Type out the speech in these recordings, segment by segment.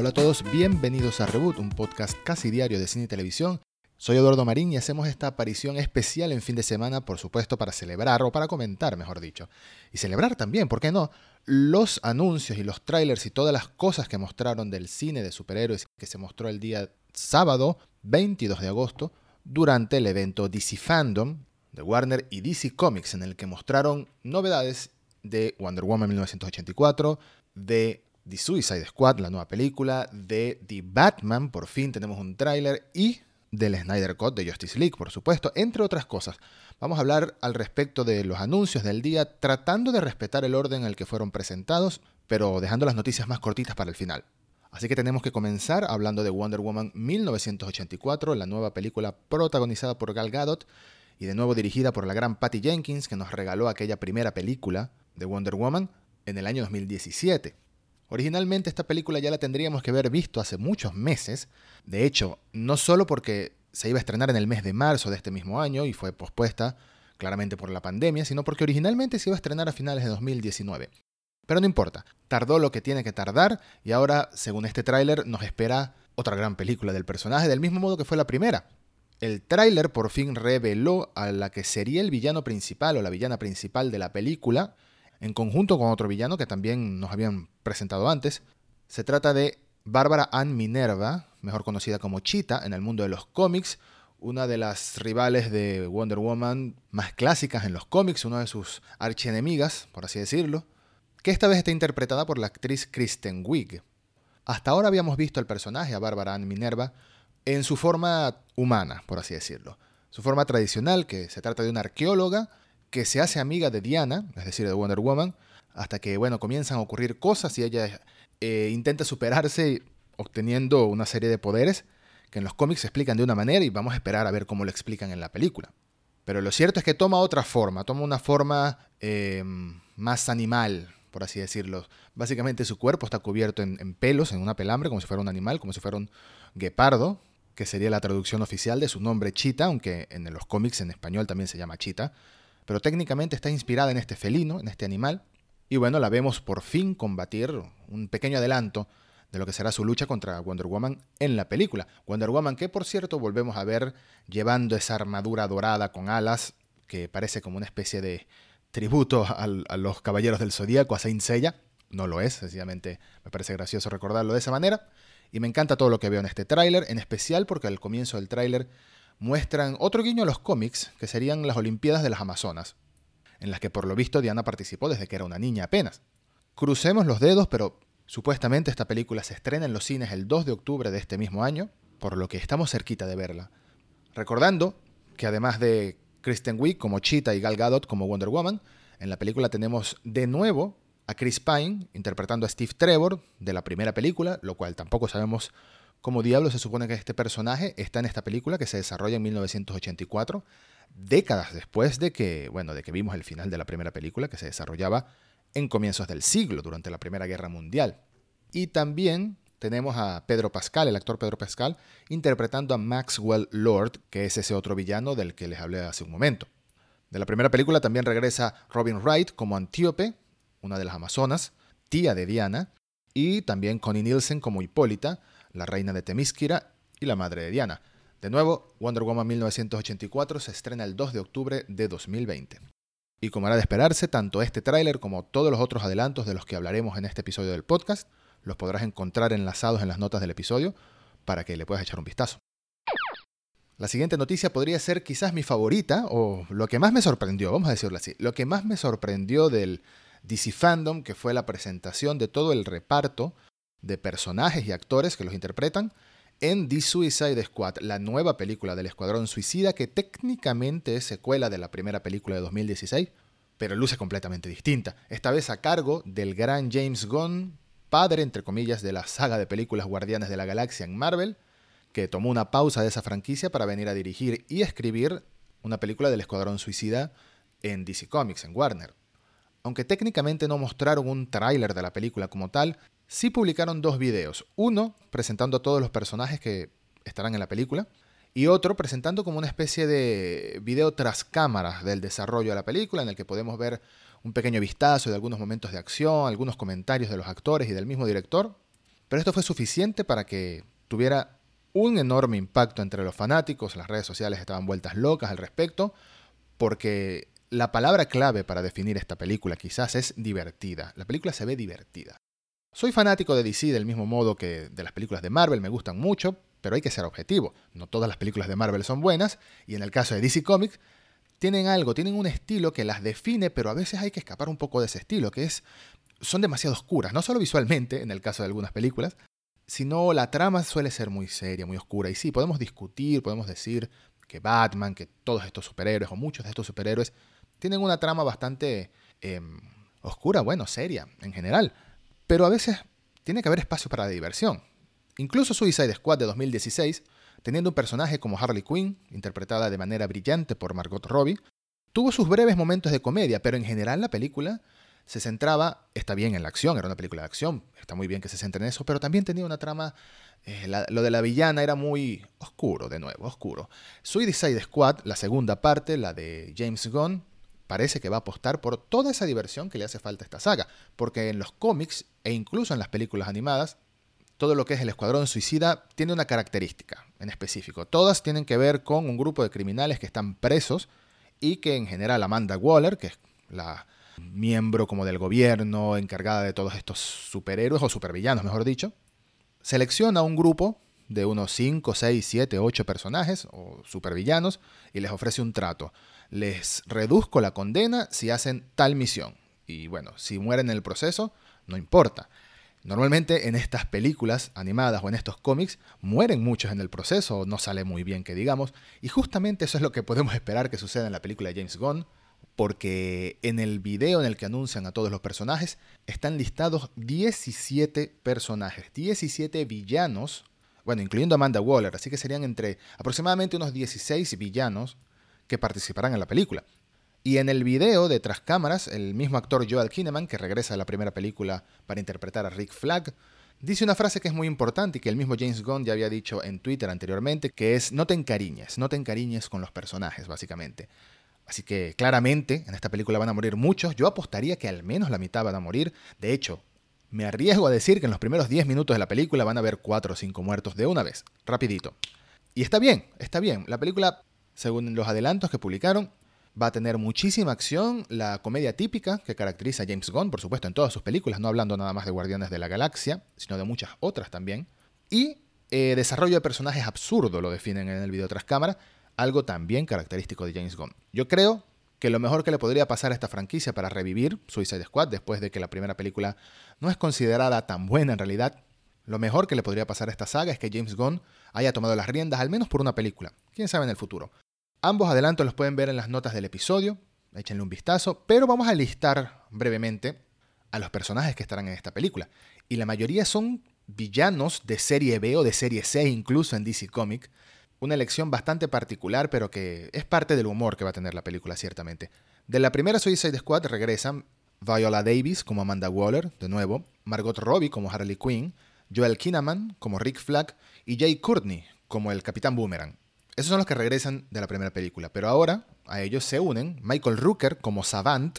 Hola a todos, bienvenidos a Reboot, un podcast casi diario de cine y televisión. Soy Eduardo Marín y hacemos esta aparición especial en fin de semana, por supuesto, para celebrar o para comentar, mejor dicho. Y celebrar también, ¿por qué no? Los anuncios y los trailers y todas las cosas que mostraron del cine de superhéroes que se mostró el día sábado 22 de agosto durante el evento DC Fandom de Warner y DC Comics, en el que mostraron novedades de Wonder Woman 1984, de The Suicide Squad, la nueva película, de The Batman, por fin tenemos un tráiler, y del Snyder Cut de Justice League, por supuesto, entre otras cosas. Vamos a hablar al respecto de los anuncios del día, tratando de respetar el orden en el que fueron presentados, pero dejando las noticias más cortitas para el final. Así que tenemos que comenzar hablando de Wonder Woman 1984, la nueva película protagonizada por Gal Gadot y de nuevo dirigida por la gran Patty Jenkins, que nos regaló aquella primera película de Wonder Woman en el año 2017. Originalmente esta película ya la tendríamos que haber visto hace muchos meses, de hecho, no solo porque se iba a estrenar en el mes de marzo de este mismo año y fue pospuesta claramente por la pandemia, sino porque originalmente se iba a estrenar a finales de 2019. Pero no importa, tardó lo que tiene que tardar y ahora, según este tráiler, nos espera otra gran película del personaje, del mismo modo que fue la primera. El tráiler por fin reveló a la que sería el villano principal o la villana principal de la película, en conjunto con otro villano que también nos habían presentado antes. Se trata de Bárbara Ann Minerva, mejor conocida como Cheetah en el mundo de los cómics, una de las rivales de Wonder Woman más clásicas en los cómics, una de sus archienemigas, por así decirlo, que esta vez está interpretada por la actriz Kristen Wiig. Hasta ahora habíamos visto al personaje, a Bárbara Ann Minerva, en su forma humana, por así decirlo. Su forma tradicional, que se trata de una arqueóloga que se hace amiga de Diana, es decir, de Wonder Woman, hasta que, bueno, comienzan a ocurrir cosas y ella eh, intenta superarse obteniendo una serie de poderes que en los cómics se explican de una manera y vamos a esperar a ver cómo lo explican en la película. Pero lo cierto es que toma otra forma, toma una forma eh, más animal, por así decirlo. Básicamente su cuerpo está cubierto en, en, pelos, en una pelambre, como si fuera un animal, como si fuera un guepardo, que sería la traducción oficial de su nombre Chita, aunque en los cómics en español también se llama Chita pero técnicamente está inspirada en este felino, en este animal, y bueno, la vemos por fin combatir un pequeño adelanto de lo que será su lucha contra Wonder Woman en la película. Wonder Woman que por cierto volvemos a ver llevando esa armadura dorada con alas, que parece como una especie de tributo a, los Caballeros del Zodíaco, a Saint Seiya. No lo es, sencillamente me parece gracioso recordarlo de esa manera. Y me encanta todo lo que veo en este tráiler, en especial porque al comienzo del tráiler muestran otro guiño a los cómics, que serían las Olimpiadas de las Amazonas, en las que por lo visto Diana participó desde que era una niña apenas. Crucemos los dedos, pero supuestamente esta película se estrena en los cines el 2 de octubre de este mismo año, por lo que estamos cerquita de verla. Recordando que además de Kristen Wiig como Cheetah y Gal Gadot como Wonder Woman, en la película tenemos de nuevo a Chris Pine interpretando a Steve Trevor de la primera película, lo cual tampoco sabemos como diablo se supone que este personaje está en esta película que se desarrolla en 1984, décadas después de que, bueno, de que vimos el final de la primera película que se desarrollaba en comienzos del siglo, durante la Primera Guerra Mundial. Y también tenemos a Pedro Pascal, el actor Pedro Pascal, interpretando a Maxwell Lord, que es ese otro villano del que les hablé hace un momento. De la primera película también regresa Robin Wright como Antíope, una de las Amazonas, tía de Diana, y también Connie Nielsen como Hipólita, la reina de Temísquira y la madre de Diana. De nuevo, Wonder Woman 1984 se estrena el 2 de octubre de 2020. Y como era de esperarse, tanto este tráiler como todos los otros adelantos de los que hablaremos en este episodio del podcast los podrás encontrar enlazados en las notas del episodio para que le puedas echar un vistazo. La siguiente noticia podría ser quizás mi favorita o lo que más me sorprendió, vamos a decirlo así, lo que más me sorprendió del DC Fandom, que fue la presentación de todo el reparto de personajes y actores que los interpretan en The Suicide Squad, la nueva película del Escuadrón Suicida que técnicamente es secuela de la primera película de 2016, pero luce completamente distinta. Esta vez a cargo del gran James Gunn, padre entre comillas de la saga de películas Guardianes de la Galaxia en Marvel, que tomó una pausa de esa franquicia para venir a dirigir y escribir una película del Escuadrón Suicida en DC Comics, en Warner. Aunque técnicamente no mostraron un tráiler de la película como tal, sí publicaron dos videos. Uno presentando a todos los personajes que estarán en la película y otro presentando como una especie de video tras cámaras del desarrollo de la película en el que podemos ver un pequeño vistazo de algunos momentos de acción, algunos comentarios de los actores y del mismo director. pero esto fue suficiente para que tuviera un enorme impacto entre los fanáticos, las redes sociales estaban vueltas locas al respecto, porque la palabra clave para definir esta película quizás es divertida. La película se ve divertida. Soy fanático de DC del mismo modo que de las películas de Marvel, me gustan mucho, pero hay que ser objetivo. No todas las películas de Marvel son buenas, y en el caso de DC Comics, tienen algo, tienen un estilo que las define, pero a veces hay que escapar un poco de ese estilo, que es, son demasiado oscuras, no solo visualmente, en el caso de algunas películas, sino la trama suele ser muy seria, muy oscura. Y sí, podemos discutir, podemos decir que Batman, que todos estos superhéroes, o muchos de estos superhéroes, tienen una trama bastante em, oscura, bueno, seria en general. Pero a veces tiene que haber espacio para la diversión. Incluso Suicide Squad de 2016, teniendo un personaje como Harley Quinn, interpretada de manera brillante por Margot Robbie, tuvo sus breves momentos de comedia, pero en general la película se centraba, está bien en la acción, era una película de acción, está muy bien que se centre en eso, pero también tenía una trama, eh, lo de la villana era muy oscuro, de nuevo, oscuro. Suicide Squad, la segunda parte, la de James Gunn, parece que va a apostar por toda esa diversión que le hace falta a esta saga, porque en los cómics e incluso en las películas animadas, todo lo que es el Escuadrón Suicida tiene una característica en específico. Todas tienen que ver con un grupo de criminales que están presos y que en general Amanda Waller, que es la miembro como del gobierno, encargada de todos estos superhéroes o supervillanos, mejor dicho, selecciona un grupo de unos 5, 6, 7, 8 personajes o supervillanos y les ofrece un trato. Les reduzco la condena si hacen tal misión. Y bueno, si mueren en el proceso, no importa. Normalmente en estas películas animadas o en estos cómics mueren muchos en el proceso, no sale muy bien que digamos, y justamente eso es lo que podemos esperar que suceda en la película de James Gunn, porque en el video en el que anuncian a todos los personajes están listados 17 personajes, 17 villanos, bueno, incluyendo Amanda Waller, así que serían entre aproximadamente unos 16 villanos que participarán en la película. Y en el video de tras cámaras, el mismo actor Joel Kinnaman, que regresa a la primera película para interpretar a Rick Flag, dice una frase que es muy importante y que el mismo James Gunn ya había dicho en Twitter anteriormente, que es no te encariñes, no te encariñes con los personajes, básicamente. Así que claramente en esta película van a morir muchos. Yo apostaría que al menos la mitad van a morir. De hecho, me arriesgo a decir que en los primeros 10 minutos de la película van a haber 4 o 5 muertos de una vez. Rapidito. Y está bien, está bien. La película, según los adelantos que publicaron, va a tener muchísima acción, la comedia típica que caracteriza a James Gunn, por supuesto, en todas sus películas, no hablando nada más de Guardianes de la Galaxia, sino de muchas otras también. Y eh, desarrollo de personajes absurdo lo definen en el video tras cámara, algo también característico de James Gunn. Yo creo que lo mejor que le podría pasar a esta franquicia para revivir Suicide Squad después de que la primera película no es considerada tan buena en realidad, lo mejor que le podría pasar a esta saga es que James Gunn haya tomado las riendas al menos por una película, quién sabe en el futuro. Ambos adelantos los pueden ver en las notas del episodio, échenle un vistazo, pero vamos a listar brevemente a los personajes que estarán en esta película. Y la mayoría son villanos de serie B o de serie C incluso en DC Comics, una elección bastante particular, pero que es parte del humor que va a tener la película, ciertamente. De la primera Suicide Squad regresan Viola Davis como Amanda Waller, de nuevo, Margot Robbie como Harley Quinn, Joel Kinnaman como Rick Flag y Jay Courtney como el Capitán Boomerang. Esos son los que regresan de la primera película, pero ahora a ellos se unen Michael Rooker como Savant.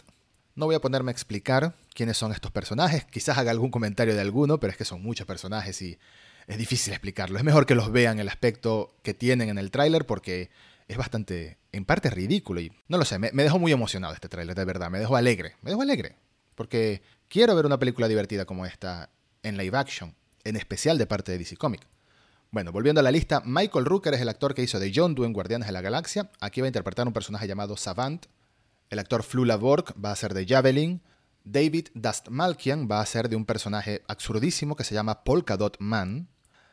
No voy a ponerme a explicar quiénes son estos personajes, quizás haga algún comentario de alguno, pero es que son muchos personajes y es difícil explicarlo. Es mejor que los vean el aspecto que tienen en el tráiler porque es bastante, en parte ridículo y no lo sé, me, dejó muy emocionado este tráiler, de verdad, me dejó alegre, me dejó alegre, porque quiero ver una película divertida como esta en live action, en especial de parte de DC Comics. Bueno, volviendo a la lista, Michael Rooker es el actor que hizo de John Doe en Guardianes de la Galaxia. Aquí va a interpretar un personaje llamado Savant. El actor Flula Borg va a ser de Javelin. David Dastmalkian va a ser de un personaje absurdísimo que se llama Polka Dot Man.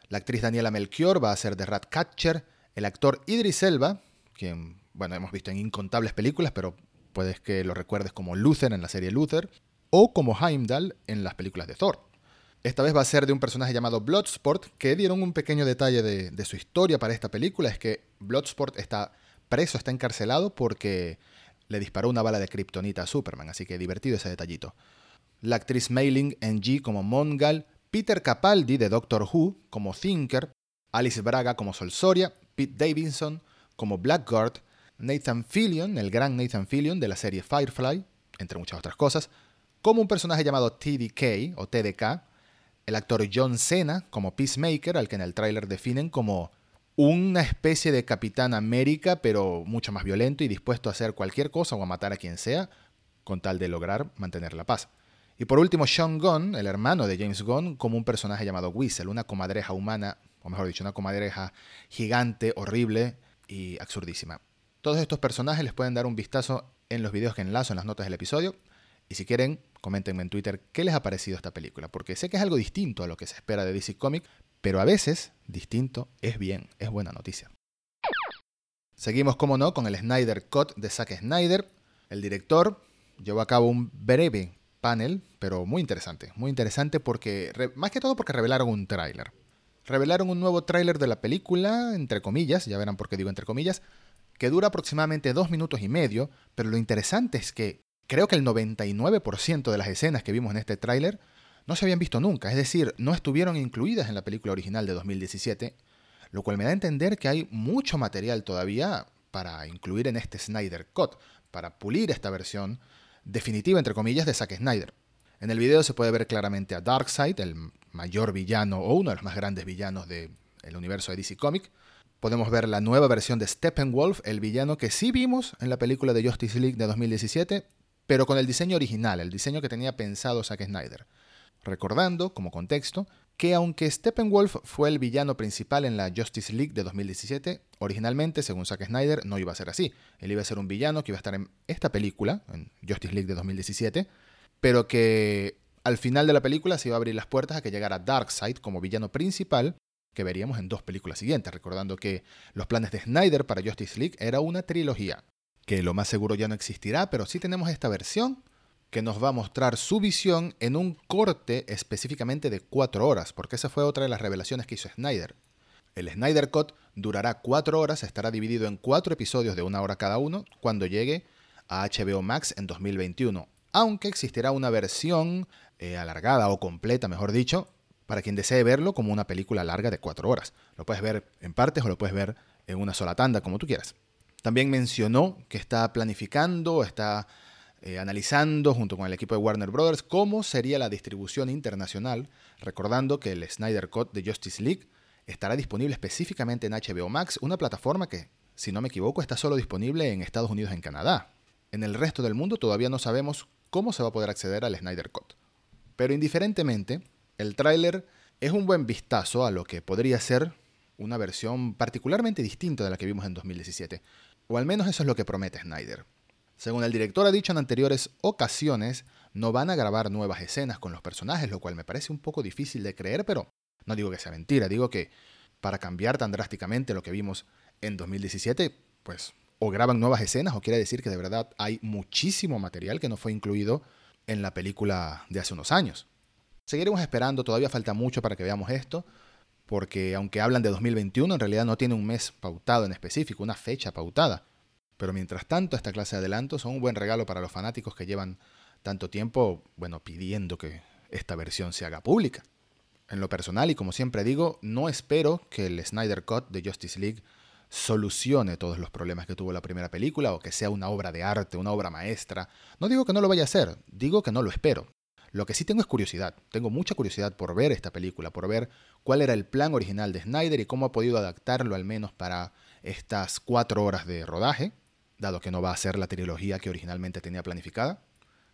La actriz Daniela Melchior va a ser de Ratcatcher. El actor Idris Elba, quien, bueno, hemos visto en incontables películas, pero puedes que lo recuerdes como Luther en la serie Luther, o como Heimdall en las películas de Thor. Esta vez va a ser de un personaje llamado Bloodsport, que dieron un pequeño detalle de, su historia para esta película, es que Bloodsport está preso, está encarcelado porque le disparó una bala de kriptonita a Superman, así que divertido ese detallito. La actriz Mailing Ng como Mongal Peter Capaldi de Doctor Who como Thinker, Alice Braga como Sol Soria, Pete Davidson como Blackguard, Nathan Fillion, el gran Nathan Fillion de la serie Firefly, entre muchas otras cosas, como un personaje llamado TDK o TDK, el actor John Cena como Peacemaker, al que en el tráiler definen como una especie de Capitán América, pero mucho más violento y dispuesto a hacer cualquier cosa o a matar a quien sea con tal de lograr mantener la paz. Y por último, Sean Gunn, el hermano de James Gunn, como un personaje llamado Whistle, una comadreja humana, o mejor dicho, una comadreja gigante, horrible y absurdísima. Todos estos personajes les pueden dar un vistazo en los videos que enlazo en las notas del episodio. Y si quieren, coméntenme en Twitter qué les ha parecido esta película, porque sé que es algo distinto a lo que se espera de DC Comics, pero a veces distinto es bien, es buena noticia. Seguimos, como no, con el Snyder Cut de Zack Snyder. El director llevó a cabo un breve panel, pero muy interesante. Muy interesante porque, más que todo porque revelaron un tráiler. Revelaron un nuevo tráiler de la película, entre comillas, ya verán por qué digo entre comillas, que dura aproximadamente dos minutos y medio, pero lo interesante es que creo que el 99% de las escenas que vimos en este tráiler no se habían visto nunca, es decir, no estuvieron incluidas en la película original de 2017, lo cual me da a entender que hay mucho material todavía para incluir en este Snyder Cut, para pulir esta versión definitiva, entre comillas, de Zack Snyder. En el video se puede ver claramente a Darkseid, el mayor villano o uno de los más grandes villanos del universo de DC Comics. Podemos ver la nueva versión de Steppenwolf, el villano que sí vimos en la película de Justice League de 2017, pero con el diseño original, el diseño que tenía pensado Zack Snyder. Recordando, como contexto, que aunque Steppenwolf fue el villano principal en la Justice League de 2017, originalmente, según Zack Snyder, no iba a ser así. Él iba a ser un villano que iba a estar en esta película, en Justice League de 2017, pero que al final de la película se iba a abrir las puertas a que llegara Darkseid como villano principal, que veríamos en dos películas siguientes, recordando que los planes de Snyder para Justice League era una trilogía, que lo más seguro ya no existirá, pero sí tenemos esta versión que nos va a mostrar su visión en un corte específicamente de cuatro horas, porque esa fue otra de las revelaciones que hizo Snyder. El Snyder Cut durará cuatro horas, estará dividido en cuatro episodios de una hora cada uno cuando llegue a HBO Max en 2021, aunque existirá una versión eh, alargada o completa, mejor dicho, para quien desee verlo como una película larga de cuatro horas. Lo puedes ver en partes o lo puedes ver en una sola tanda, como tú quieras. También mencionó que está planificando, está eh, analizando junto con el equipo de Warner Brothers cómo sería la distribución internacional, recordando que el Snyder Cut de Justice League estará disponible específicamente en HBO Max, una plataforma que, si no me equivoco, está solo disponible en Estados Unidos y en Canadá. En el resto del mundo todavía no sabemos cómo se va a poder acceder al Snyder Cut. Pero indiferentemente, el tráiler es un buen vistazo a lo que podría ser una versión particularmente distinta de la que vimos en 2017, o al menos eso es lo que promete Snyder. Según el director ha dicho en anteriores ocasiones, no van a grabar nuevas escenas con los personajes, lo cual me parece un poco difícil de creer, pero no digo que sea mentira, digo que para cambiar tan drásticamente lo que vimos en 2017, pues o graban nuevas escenas o quiere decir que de verdad hay muchísimo material que no fue incluido en la película de hace unos años. Seguiremos esperando, todavía falta mucho para que veamos esto, porque aunque hablan de 2021, en realidad no tiene un mes pautado en específico, una fecha pautada. Pero mientras tanto, esta clase de adelantos son un buen regalo para los fanáticos que llevan tanto tiempo, bueno, pidiendo que esta versión se haga pública. En lo personal, y como siempre digo, no espero que el Snyder Cut de Justice League solucione todos los problemas que tuvo la primera película o que sea una obra de arte, una obra maestra. No digo que no lo vaya a hacer, digo que no lo espero. Lo que sí tengo es curiosidad, tengo mucha curiosidad por ver esta película, por ver cuál era el plan original de Snyder y cómo ha podido adaptarlo al menos para estas cuatro horas de rodaje dado que no va a ser la trilogía que originalmente tenía planificada.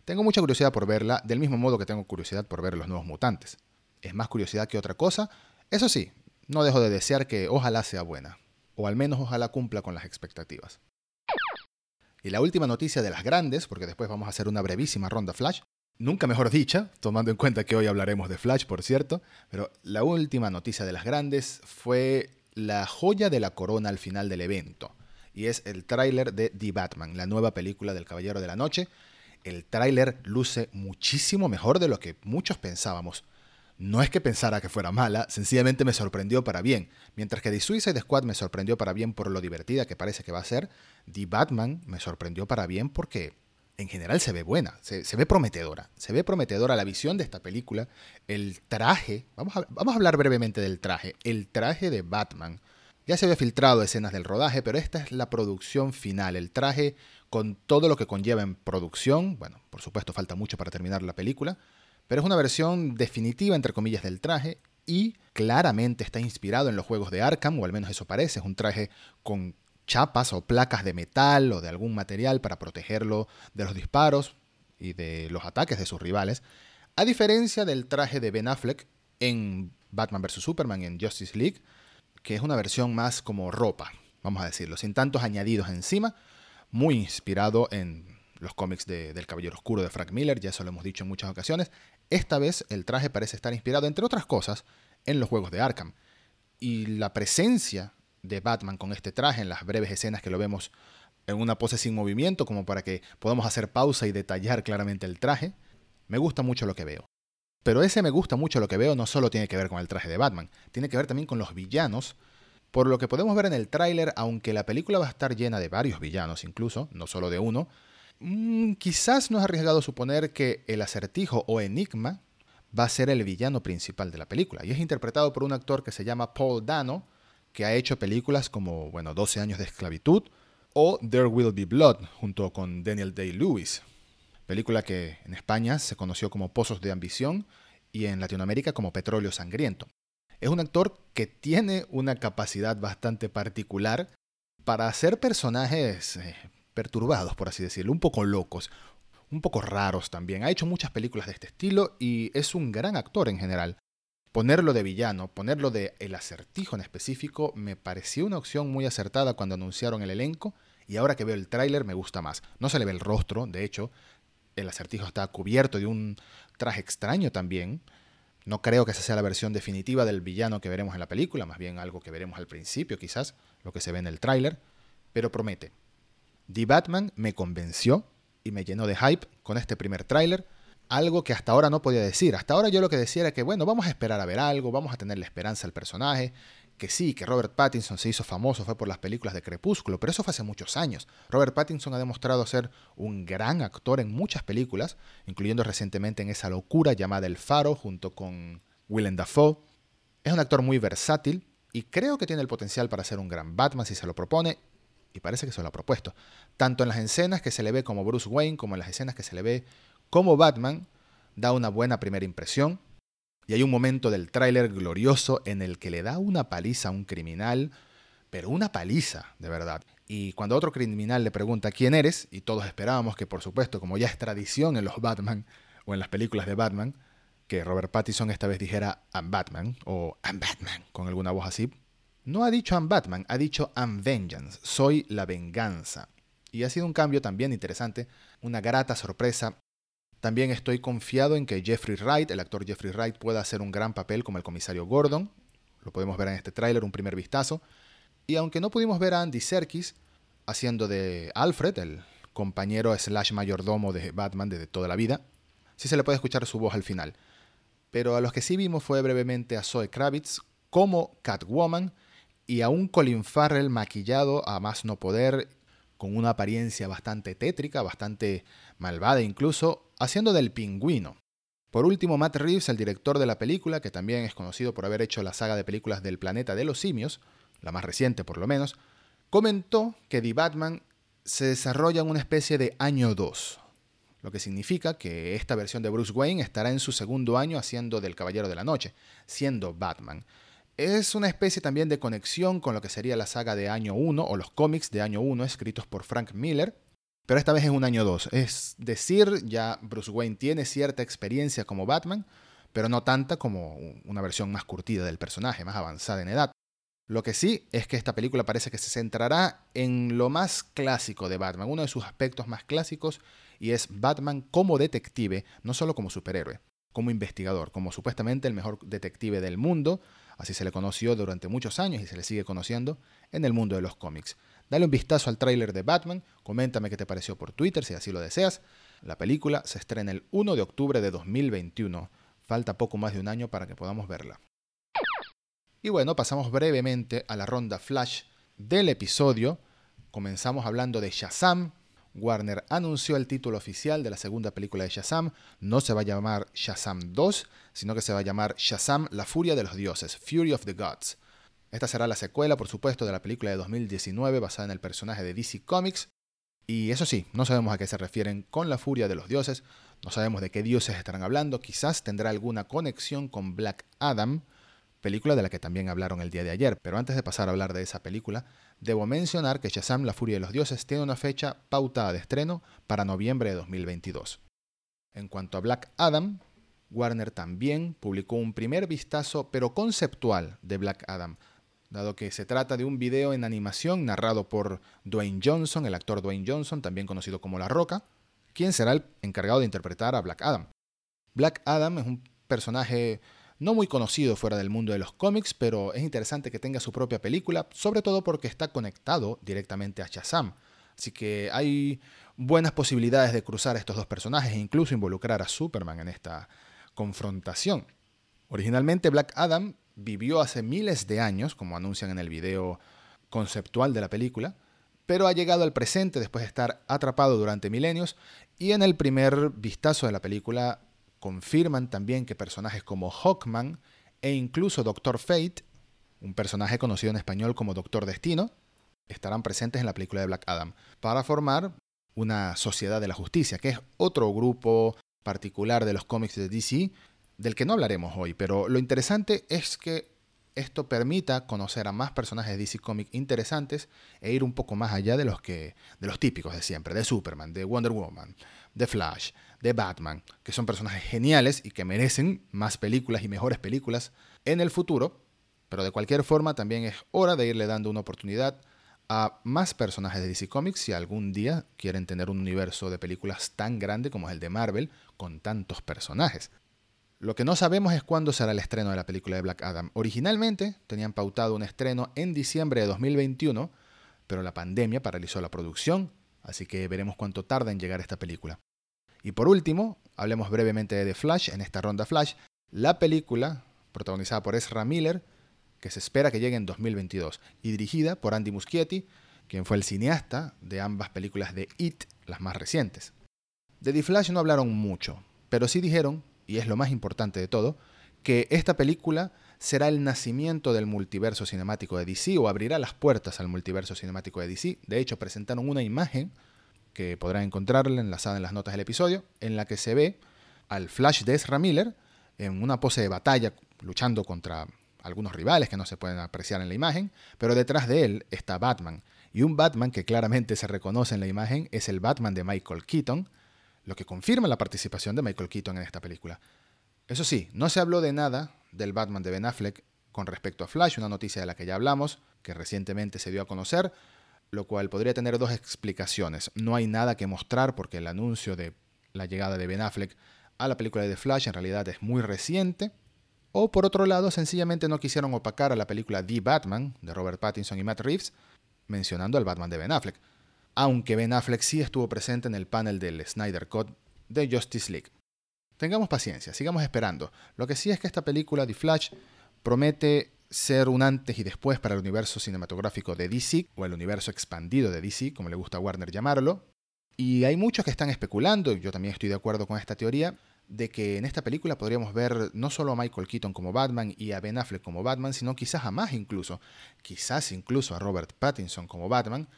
Tengo mucha curiosidad por verla, del mismo modo que tengo curiosidad por ver los nuevos mutantes. Es más curiosidad que otra cosa. Eso sí, no dejo de desear que ojalá sea buena, o al menos ojalá cumpla con las expectativas. Y la última noticia de las grandes, porque después vamos a hacer una brevísima ronda Flash, nunca mejor dicha, tomando en cuenta que hoy hablaremos de Flash, por cierto, pero la última noticia de las grandes fue la joya de la corona al final del evento y es el tráiler de The Batman, la nueva película del Caballero de la Noche. El tráiler luce muchísimo mejor de lo que muchos pensábamos. No es que pensara que fuera mala, sencillamente me sorprendió para bien. Mientras que The Suicide Squad me sorprendió para bien por lo divertida que parece que va a ser, The Batman me sorprendió para bien porque en general se ve buena, se, ve prometedora. Se ve prometedora la visión de esta película, el traje, vamos vamos a hablar brevemente del traje, el traje de Batman ya se había filtrado escenas del rodaje, pero esta es la producción final, el traje con todo lo que conlleva en producción. Bueno, por supuesto falta mucho para terminar la película, pero es una versión definitiva, entre comillas, del traje y claramente está inspirado en los juegos de Arkham, o al menos eso parece, es un traje con chapas o placas de metal o de algún material para protegerlo de los disparos y de los ataques de sus rivales, a diferencia del traje de Ben Affleck en Batman vs. Superman en Justice League, que es una versión más como ropa, vamos a decirlo, sin tantos añadidos encima, muy inspirado en los cómics del Caballero Oscuro de Frank Miller, ya eso lo hemos dicho en muchas ocasiones. Esta vez el traje parece estar inspirado, entre otras cosas, en los juegos de Arkham. Y la presencia de Batman con este traje en las breves escenas que lo vemos en una pose sin movimiento, como para que podamos hacer pausa y detallar claramente el traje, me gusta mucho lo que veo. Pero ese me gusta mucho lo que veo no solo tiene que ver con el traje de Batman, tiene que ver también con los villanos, por lo que podemos ver en el tráiler, aunque la película va a estar llena de varios villanos incluso, no solo de uno, Mm, quizás no es arriesgado suponer que el acertijo o enigma va a ser el villano principal de la película. Y es interpretado por un actor que se llama Paul Dano, que ha hecho películas como, bueno, 12 años de esclavitud o There Will Be Blood, junto con Daniel Day-Lewis. Película que en España se conoció como Pozos de Ambición y en Latinoamérica como Petróleo Sangriento. Es un actor que tiene una capacidad bastante particular para hacer personajes eh, perturbados, por así decirlo, un poco locos, un poco raros también. Ha hecho muchas películas de este estilo y es un gran actor en general. Ponerlo de villano, ponerlo de el acertijo en específico, me pareció una opción muy acertada cuando anunciaron el elenco y ahora que veo el tráiler me gusta más. No se le ve el rostro, de hecho, el acertijo está cubierto de un traje extraño también. No creo que esa sea la versión definitiva del villano que veremos en la película, más bien algo que veremos al principio quizás, lo que se ve en el tráiler, pero promete. The Batman me convenció y me llenó de hype con este primer tráiler, algo que hasta ahora no podía decir. Hasta ahora yo lo que decía era que, bueno, vamos a esperar a ver algo, vamos a tener la esperanza al personaje, que sí, que Robert Pattinson se hizo famoso fue por las películas de Crepúsculo, pero eso fue hace muchos años. Robert Pattinson ha demostrado ser un gran actor en muchas películas, incluyendo recientemente en esa locura llamada El Faro junto con Willem Dafoe. Es un actor muy versátil y creo que tiene el potencial para ser un gran Batman si se lo propone y parece que se lo ha propuesto. Tanto en las escenas que se le ve como Bruce Wayne, como en las escenas que se le ve como Batman, da una buena primera impresión. Y hay un momento del tráiler glorioso en el que le da una paliza a un criminal, pero una paliza, de verdad. Y cuando otro criminal le pregunta quién eres, y todos esperábamos que, por supuesto, como ya es tradición en los Batman o en las películas de Batman, que Robert Pattinson esta vez dijera I'm Batman o I'm Batman con alguna voz así, no ha dicho I'm Batman, ha dicho I'm Vengeance, soy la venganza. Y ha sido un cambio también interesante, una grata sorpresa. También estoy confiado en que Jeffrey Wright, el actor Jeffrey Wright, pueda hacer un gran papel como el comisario Gordon. Lo podemos ver en este tráiler, un primer vistazo. Y aunque no pudimos ver a Andy Serkis haciendo de Alfred, el compañero slash mayordomo de Batman desde toda la vida, sí se le puede escuchar su voz al final. Pero a los que sí vimos fue brevemente a Zoe Kravitz como Catwoman y a un Colin Farrell maquillado a más no poder, con una apariencia bastante tétrica, bastante malvada incluso, haciendo del pingüino. Por último, Matt Reeves, el director de la película, que también es conocido por haber hecho la saga de películas del planeta de los simios, la más reciente por lo menos, comentó que The Batman se desarrolla en una especie de año 2, lo que significa que esta versión de Bruce Wayne estará en su segundo año haciendo del Caballero de la Noche, siendo Batman. Es una especie también de conexión con lo que sería la saga de año 1 o los cómics de año 1 escritos por Frank Miller, pero esta vez es un año 2. Es decir, ya Bruce Wayne tiene cierta experiencia como Batman, pero no tanta como una versión más curtida del personaje, más avanzada en edad. Lo que sí es que esta película parece que se centrará en lo más clásico de Batman, uno de sus aspectos más clásicos, y es Batman como detective, no solo como superhéroe, como investigador, como supuestamente el mejor detective del mundo, Así se le conoció durante muchos años y se le sigue conociendo en el mundo de los cómics. Dale un vistazo al tráiler de Batman, coméntame qué te pareció por Twitter si así lo deseas. La película se estrena el 1 de octubre de 2021. Falta poco más de un año para que podamos verla. Y bueno, pasamos brevemente a la ronda flash del episodio. Comenzamos hablando de Shazam, Warner anunció el título oficial de la segunda película de Shazam. No se va a llamar Shazam 2, sino que se va a llamar Shazam, la furia de los dioses, Fury of the Gods. Esta será la secuela, por supuesto, de la película de 2019 basada en el personaje de DC Comics. Y eso sí, no sabemos a qué se refieren con la furia de los dioses. No sabemos de qué dioses estarán hablando, quizás tendrá alguna conexión con Black Adam, película de la que también hablaron el día de ayer, pero antes de pasar a hablar de esa película, debo mencionar que Shazam, la furia de los dioses, tiene una fecha pautada de estreno para noviembre de 2022. En cuanto a Black Adam, Warner también publicó un primer vistazo, pero conceptual, de Black Adam, dado que se trata de un video en animación narrado por Dwayne Johnson, el actor Dwayne Johnson, también conocido como La Roca, quien será el encargado de interpretar a Black Adam. Black Adam es un personaje no muy conocido fuera del mundo de los cómics, pero es interesante que tenga su propia película, sobre todo porque está conectado directamente a Shazam. Así que hay buenas posibilidades de cruzar estos dos personajes e incluso involucrar a Superman en esta confrontación. Originalmente Black Adam vivió hace miles de años, como anuncian en el video conceptual de la película, pero ha llegado al presente después de estar atrapado durante milenios y en el primer vistazo de la película confirman también que personajes como Hawkman e incluso Doctor Fate, un personaje conocido en español como Doctor Destino, estarán presentes en la película de Black Adam para formar una sociedad de la justicia, que es otro grupo particular de los cómics de DC del que no hablaremos hoy, pero lo interesante es que esto permita conocer a más personajes de DC Comics interesantes e ir un poco más allá de los que de los típicos de siempre, de Superman, de Wonder Woman, de Flash, de Batman, que son personajes geniales y que merecen más películas y mejores películas en el futuro, pero de cualquier forma también es hora de irle dando una oportunidad a más personajes de DC Comics si algún día quieren tener un universo de películas tan grande como es el de Marvel con tantos personajes. Lo que no sabemos es cuándo será el estreno de la película de Black Adam. Originalmente tenían pautado un estreno en diciembre de 2021, pero la pandemia paralizó la producción, así que veremos cuánto tarda en llegar esta película. Y por último, hablemos brevemente de The Flash en esta ronda Flash, la película protagonizada por Ezra Miller, que se espera que llegue en 2022, y dirigida por Andy Muschietti, quien fue el cineasta de ambas películas de It, las más recientes. De The Flash no hablaron mucho, pero sí dijeron y es lo más importante de todo, que esta película será el nacimiento del multiverso cinemático de DC o abrirá las puertas al multiverso cinemático de DC. De hecho, presentaron una imagen que podrán encontrarla enlazada en las notas del episodio, en la que se ve al Flash de Ezra Miller en una pose de batalla luchando contra algunos rivales que no se pueden apreciar en la imagen, pero detrás de él está Batman. Y un Batman que claramente se reconoce en la imagen es el Batman de Michael Keaton, lo que confirma la participación de Michael Keaton en esta película. Eso sí, no se habló de nada del Batman de Ben Affleck con respecto a Flash, una noticia de la que ya hablamos, que recientemente se dio a conocer, lo cual podría tener dos explicaciones. No hay nada que mostrar porque el anuncio de la llegada de Ben Affleck a la película de Flash en realidad es muy reciente. O por otro lado, sencillamente no quisieron opacar a la película The Batman de Robert Pattinson y Matt Reeves, mencionando al Batman de Ben Affleck aunque Ben Affleck sí estuvo presente en el panel del Snyder Cut de Justice League. Tengamos paciencia, sigamos esperando. Lo que sí es que esta película, The Flash, promete ser un antes y después para el universo cinematográfico de DC, o el universo expandido de DC, como le gusta a Warner llamarlo. Y hay muchos que están especulando, yo también estoy de acuerdo con esta teoría, de que en esta película podríamos ver no solo a Michael Keaton como Batman y a Ben Affleck como Batman, sino quizás a más incluso, quizás incluso a Robert Pattinson como Batman,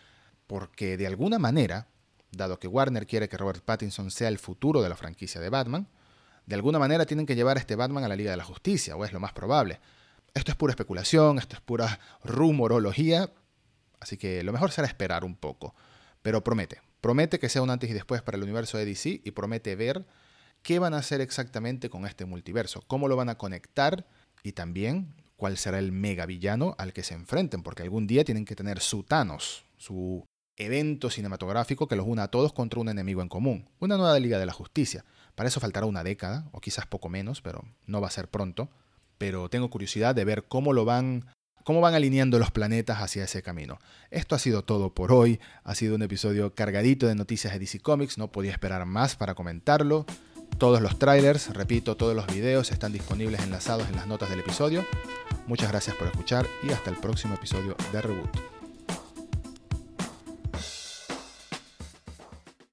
porque de alguna manera, dado que Warner quiere que Robert Pattinson sea el futuro de la franquicia de Batman, de alguna manera tienen que llevar a este Batman a la Liga de la Justicia, o es lo más probable. Esto es pura especulación, esto es pura rumorología, así que lo mejor será esperar un poco. Pero promete, promete que sea un antes y después para el universo de DC y promete ver qué van a hacer exactamente con este multiverso, cómo lo van a conectar y también cuál será el mega villano al que se enfrenten, porque algún día tienen que tener su Thanos, su evento cinematográfico que los una a todos contra un enemigo en común, una nueva Liga de la Justicia. Para eso faltará una década, o quizás poco menos, pero no va a ser pronto. Pero tengo curiosidad de ver cómo lo van cómo van alineando los planetas hacia ese camino. Esto ha sido todo por hoy, ha sido un episodio cargadito de noticias de DC Comics, no podía esperar más para comentarlo. Todos los trailers, repito, todos los videos están disponibles enlazados en las notas del episodio. Muchas gracias por escuchar y hasta el próximo episodio de Reboot.